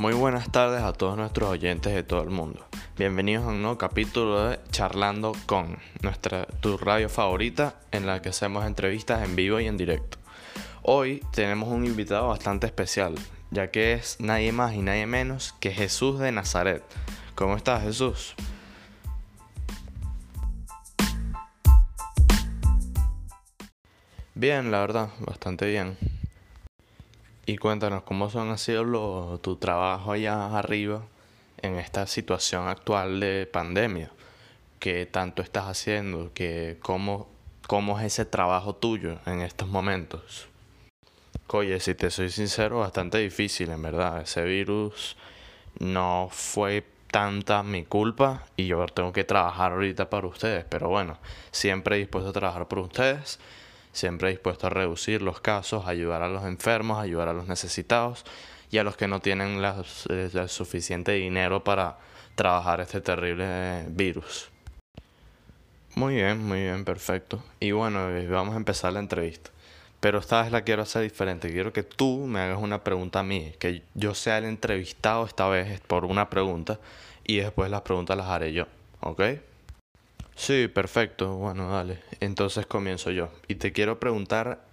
Muy buenas tardes a todos nuestros oyentes de todo el mundo. Bienvenidos a un nuevo capítulo de Charlando con, nuestra tu radio favorita en la que hacemos entrevistas en vivo y en directo. Hoy tenemos un invitado bastante especial, ya que es nadie más y nadie menos que Jesús de Nazaret. ¿Cómo estás, Jesús? Bien, la verdad, bastante bien. Y cuéntanos cómo son ha sido tu trabajo allá arriba en esta situación actual de pandemia. ¿Qué tanto estás haciendo? ¿Qué, cómo, ¿Cómo es ese trabajo tuyo en estos momentos? Oye, si te soy sincero, bastante difícil en verdad. Ese virus no fue tanta mi culpa y yo tengo que trabajar ahorita para ustedes. Pero bueno, siempre dispuesto a trabajar por ustedes siempre dispuesto a reducir los casos, ayudar a los enfermos, ayudar a los necesitados y a los que no tienen eh, el suficiente dinero para trabajar este terrible virus. Muy bien, muy bien, perfecto. Y bueno, eh, vamos a empezar la entrevista. Pero esta vez la quiero hacer diferente. Quiero que tú me hagas una pregunta a mí, que yo sea el entrevistado esta vez por una pregunta y después las preguntas las haré yo. ¿Ok? Sí, perfecto. Bueno, dale. Entonces comienzo yo. Y te quiero preguntar,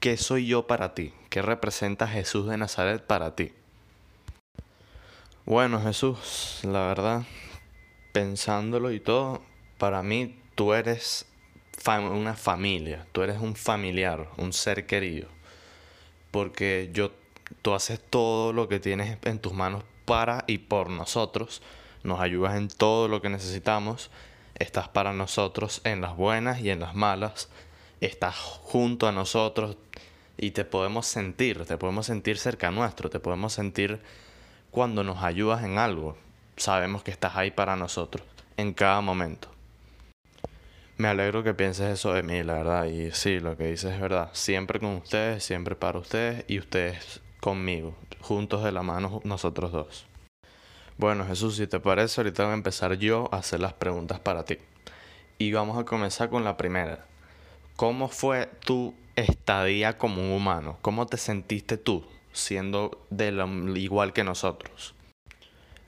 ¿qué soy yo para ti? ¿Qué representa Jesús de Nazaret para ti? Bueno, Jesús, la verdad, pensándolo y todo, para mí tú eres una familia, tú eres un familiar, un ser querido. Porque yo, tú haces todo lo que tienes en tus manos para y por nosotros, nos ayudas en todo lo que necesitamos estás para nosotros en las buenas y en las malas, estás junto a nosotros y te podemos sentir, te podemos sentir cerca nuestro, te podemos sentir cuando nos ayudas en algo. Sabemos que estás ahí para nosotros, en cada momento. Me alegro que pienses eso de mí, la verdad. Y sí, lo que dices es verdad. Siempre con ustedes, siempre para ustedes y ustedes conmigo. Juntos de la mano nosotros dos. Bueno, Jesús, si te parece, ahorita voy a empezar yo a hacer las preguntas para ti. Y vamos a comenzar con la primera. ¿Cómo fue tu estadía como un humano? ¿Cómo te sentiste tú siendo de igual que nosotros?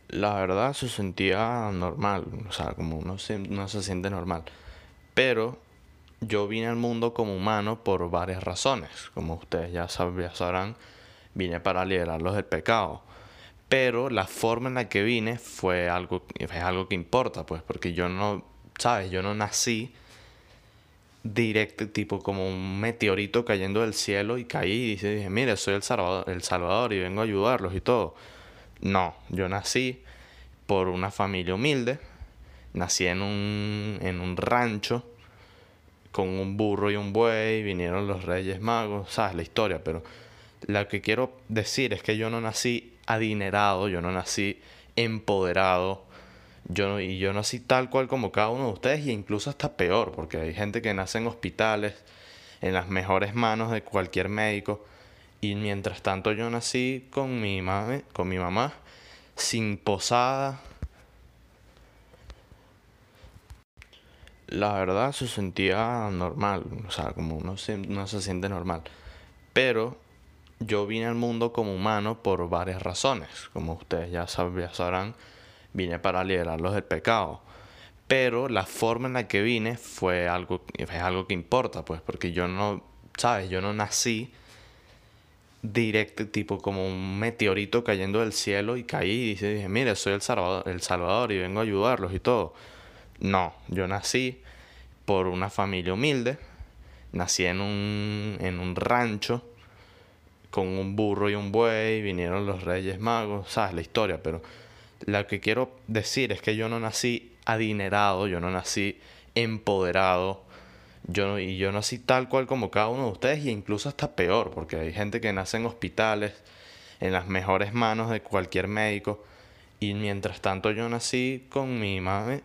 La verdad se sentía normal, o sea, como uno se, se siente normal. Pero yo vine al mundo como humano por varias razones. Como ustedes ya, ya sabrán, vine para liberarlos del pecado pero la forma en la que vine fue algo, es algo que importa, pues, porque yo no, ¿sabes? Yo no nací directo, tipo como un meteorito cayendo del cielo y caí y dije, mire, soy el Salvador, el Salvador y vengo a ayudarlos y todo. No, yo nací por una familia humilde, nací en un, en un rancho con un burro y un buey, vinieron los reyes magos, sabes la historia, pero lo que quiero decir es que yo no nací adinerado, yo no nací empoderado, yo, y yo nací tal cual como cada uno de ustedes, y incluso hasta peor, porque hay gente que nace en hospitales, en las mejores manos de cualquier médico, y mientras tanto yo nací con mi, mami, con mi mamá, sin posada. La verdad se sentía normal, o sea, como uno no se siente normal. Pero yo vine al mundo como humano por varias razones. Como ustedes ya, sabrán, vine para liberarlos del pecado. Pero la forma en la que vine fue algo, es algo que importa, pues, porque yo no, ¿sabes? Yo no nací directo, tipo como un meteorito cayendo del cielo y caí y dije, mire, soy el Salvador, el Salvador y vengo a ayudarlos y todo. No, yo nací por una familia humilde, nací en un, en un rancho con un burro y un buey, vinieron los reyes magos, sabes la historia, pero lo que quiero decir es que yo no nací adinerado, yo no nací empoderado, yo, y yo nací tal cual como cada uno de ustedes, y incluso hasta peor, porque hay gente que nace en hospitales, en las mejores manos de cualquier médico, y mientras tanto yo nací con mi,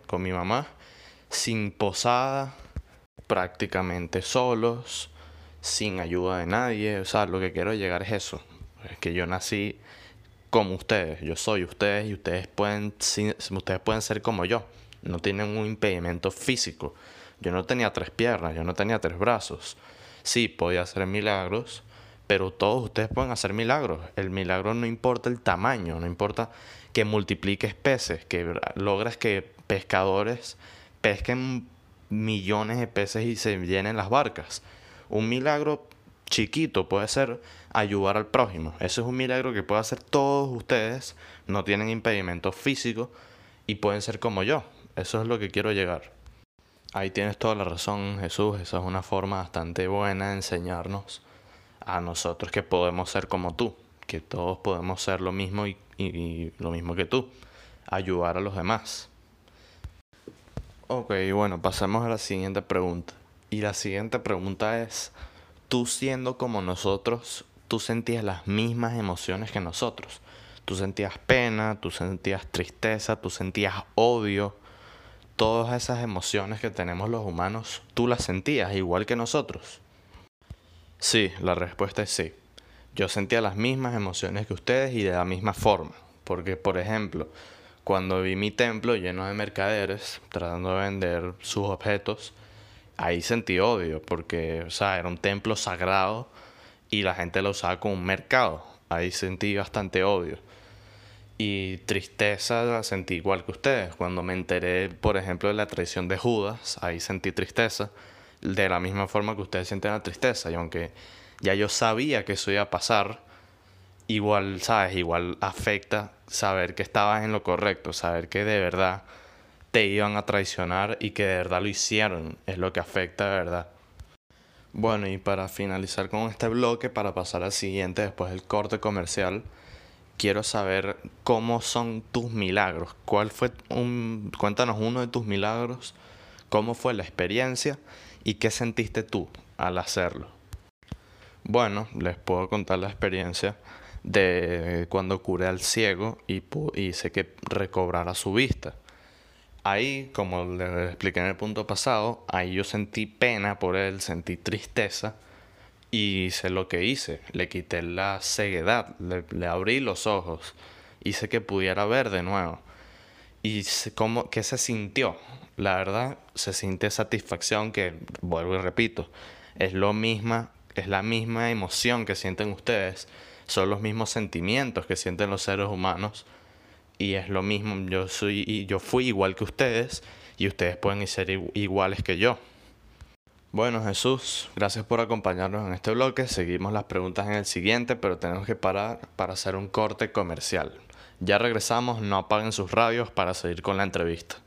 con mi mamá, sin posada, prácticamente solos, sin ayuda de nadie. O sea, lo que quiero llegar es eso. Es que yo nací como ustedes. Yo soy ustedes y ustedes pueden, ustedes pueden ser como yo. No tienen un impedimento físico. Yo no tenía tres piernas, yo no tenía tres brazos. Sí, podía hacer milagros, pero todos ustedes pueden hacer milagros. El milagro no importa el tamaño, no importa que multipliques peces, que logres que pescadores pesquen millones de peces y se llenen las barcas. Un milagro chiquito puede ser ayudar al prójimo. Eso es un milagro que puede hacer todos ustedes. No tienen impedimentos físicos y pueden ser como yo. Eso es lo que quiero llegar. Ahí tienes toda la razón, Jesús. Esa es una forma bastante buena de enseñarnos a nosotros que podemos ser como tú, que todos podemos ser lo mismo y, lo mismo que tú, ayudar a los demás. Ok, bueno, pasemos a la siguiente pregunta. Y la siguiente pregunta es, tú siendo como nosotros, tú sentías las mismas emociones que nosotros. Tú sentías pena, tú sentías tristeza, tú sentías odio. Todas esas emociones que tenemos los humanos, tú las sentías igual que nosotros. Sí, la respuesta es sí. Yo sentía las mismas emociones que ustedes y de la misma forma. Porque, por ejemplo, cuando vi mi templo lleno de mercaderes tratando de vender sus objetos, ahí sentí odio, porque, o sea, era un templo sagrado y la gente lo usaba como un mercado. Ahí sentí bastante odio. Y tristeza la sentí igual que ustedes. Cuando me enteré, por ejemplo, de la traición de Judas, ahí sentí tristeza de la misma forma que ustedes sienten la tristeza. Y aunque ya yo sabía que eso iba a pasar, igual, ¿sabes? Igual afecta saber que estabas en lo correcto, saber que de verdad te iban a traicionar y que de verdad lo hicieron, es lo que afecta de verdad. Bueno, y para finalizar con este bloque, para pasar al siguiente después del corte comercial, quiero saber cómo son tus milagros. ¿Cuál fue un cuéntanos uno de tus milagros? ¿Cómo fue la experiencia ¿Y qué sentiste tú al hacerlo? Bueno, les puedo contar la experiencia de cuando curé al ciego y hice que recobrara su vista. Ahí, como les expliqué en el punto pasado, ahí yo sentí pena por él, sentí tristeza y hice lo que hice. Le quité la ceguedad, le, le abrí los ojos, hice que pudiera ver de nuevo. ¿Y cómo, qué se sintió? la verdad se siente satisfacción que, vuelvo y repito, es lo misma, es la misma emoción que sienten ustedes, son los mismos sentimientos que sienten los seres humanos y es lo mismo, yo soy y yo fui igual que ustedes y ustedes pueden ser iguales que yo. Bueno Jesús, gracias por acompañarnos en este bloque. Seguimos las preguntas en el siguiente, pero tenemos que parar para hacer un corte comercial. Ya regresamos, no apaguen sus radios para seguir con la entrevista.